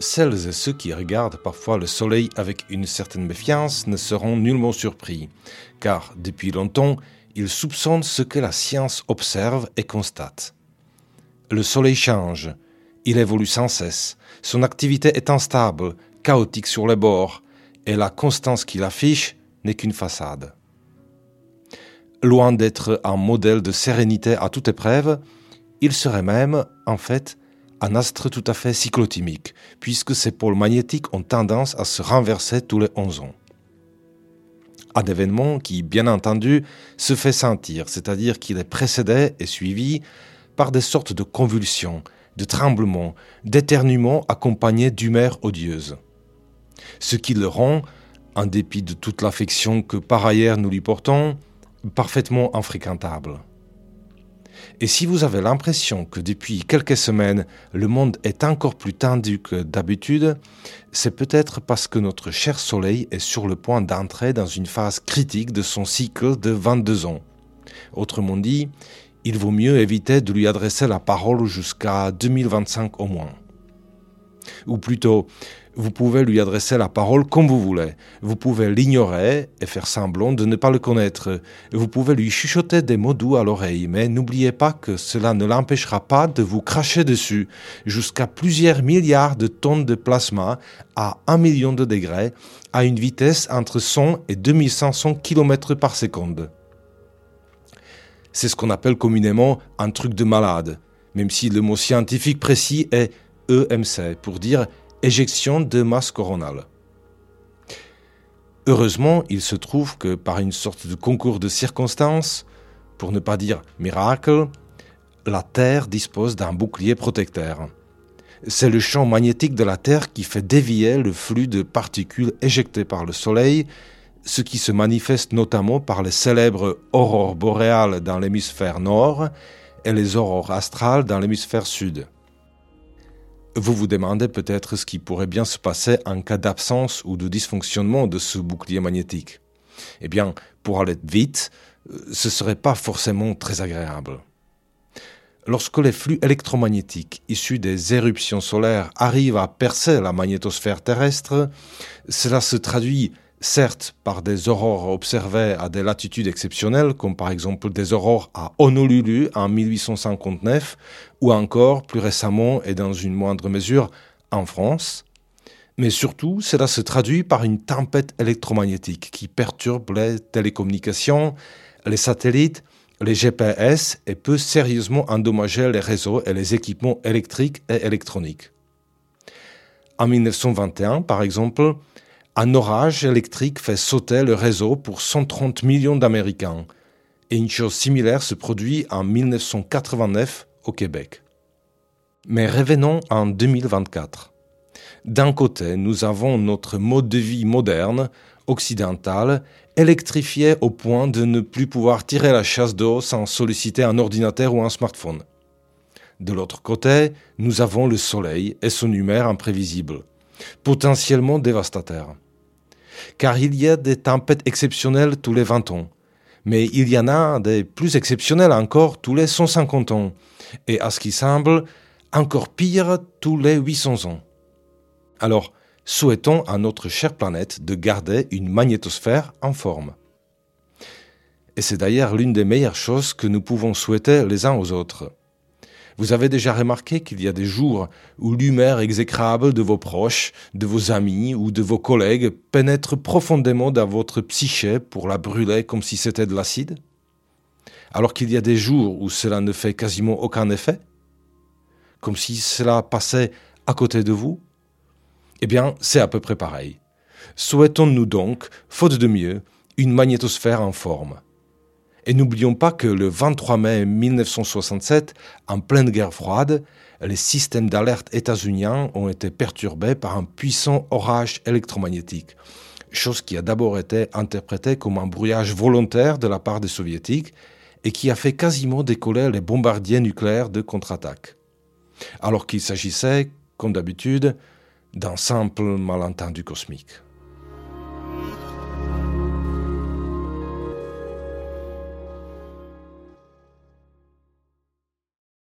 Celles et ceux qui regardent parfois le soleil avec une certaine méfiance ne seront nullement surpris, car depuis longtemps, ils soupçonnent ce que la science observe et constate. Le soleil change, il évolue sans cesse, son activité est instable, chaotique sur les bords, et la constance qu'il affiche n'est qu'une façade. Loin d'être un modèle de sérénité à toute épreuve, il serait même, en fait, un astre tout à fait cyclotimique, puisque ses pôles magnétiques ont tendance à se renverser tous les 11 ans. Un événement qui, bien entendu, se fait sentir, c'est-à-dire qu'il est précédé et suivi par des sortes de convulsions, de tremblements, d'éternuements accompagnés d'humeurs odieuses. Ce qui le rend, en dépit de toute l'affection que par ailleurs nous lui portons, parfaitement infréquentable. Et si vous avez l'impression que depuis quelques semaines, le monde est encore plus tendu que d'habitude, c'est peut-être parce que notre cher Soleil est sur le point d'entrer dans une phase critique de son cycle de 22 ans. Autrement dit, il vaut mieux éviter de lui adresser la parole jusqu'à 2025 au moins. Ou plutôt, vous pouvez lui adresser la parole comme vous voulez. Vous pouvez l'ignorer et faire semblant de ne pas le connaître. Vous pouvez lui chuchoter des mots doux à l'oreille, mais n'oubliez pas que cela ne l'empêchera pas de vous cracher dessus jusqu'à plusieurs milliards de tonnes de plasma à 1 million de degrés à une vitesse entre 100 et 2500 km par seconde. C'est ce qu'on appelle communément un truc de malade, même si le mot scientifique précis est EMC pour dire éjection de masse coronale. Heureusement, il se trouve que par une sorte de concours de circonstances, pour ne pas dire miracle, la Terre dispose d'un bouclier protecteur. C'est le champ magnétique de la Terre qui fait dévier le flux de particules éjectées par le Soleil, ce qui se manifeste notamment par les célèbres aurores boréales dans l'hémisphère nord et les aurores astrales dans l'hémisphère sud. Vous vous demandez peut-être ce qui pourrait bien se passer en cas d'absence ou de dysfonctionnement de ce bouclier magnétique. Eh bien, pour aller vite, euh, ce serait pas forcément très agréable. Lorsque les flux électromagnétiques issus des éruptions solaires arrivent à percer la magnétosphère terrestre, cela se traduit certes par des aurores observées à des latitudes exceptionnelles, comme par exemple des aurores à Honolulu en 1859, ou encore plus récemment et dans une moindre mesure en France. Mais surtout, cela se traduit par une tempête électromagnétique qui perturbe les télécommunications, les satellites, les GPS et peut sérieusement endommager les réseaux et les équipements électriques et électroniques. En 1921, par exemple, un orage électrique fait sauter le réseau pour 130 millions d'Américains. Et une chose similaire se produit en 1989 au Québec. Mais revenons en 2024. D'un côté, nous avons notre mode de vie moderne, occidental, électrifié au point de ne plus pouvoir tirer la chasse d'eau sans solliciter un ordinateur ou un smartphone. De l'autre côté, nous avons le soleil et son humeur imprévisible, potentiellement dévastateur car il y a des tempêtes exceptionnelles tous les 20 ans. Mais il y en a des plus exceptionnelles encore tous les 150 ans, et à ce qui semble, encore pire tous les 800 ans. Alors, souhaitons à notre chère planète de garder une magnétosphère en forme. Et c'est d'ailleurs l'une des meilleures choses que nous pouvons souhaiter les uns aux autres. Vous avez déjà remarqué qu'il y a des jours où l'humeur exécrable de vos proches, de vos amis ou de vos collègues pénètre profondément dans votre psyché pour la brûler comme si c'était de l'acide? Alors qu'il y a des jours où cela ne fait quasiment aucun effet? Comme si cela passait à côté de vous? Eh bien, c'est à peu près pareil. Souhaitons-nous donc, faute de mieux, une magnétosphère en forme et n'oublions pas que le 23 mai 1967, en pleine guerre froide, les systèmes d'alerte états-uniens ont été perturbés par un puissant orage électromagnétique, chose qui a d'abord été interprétée comme un brouillage volontaire de la part des soviétiques et qui a fait quasiment décoller les bombardiers nucléaires de contre-attaque. Alors qu'il s'agissait, comme d'habitude, d'un simple malentendu cosmique.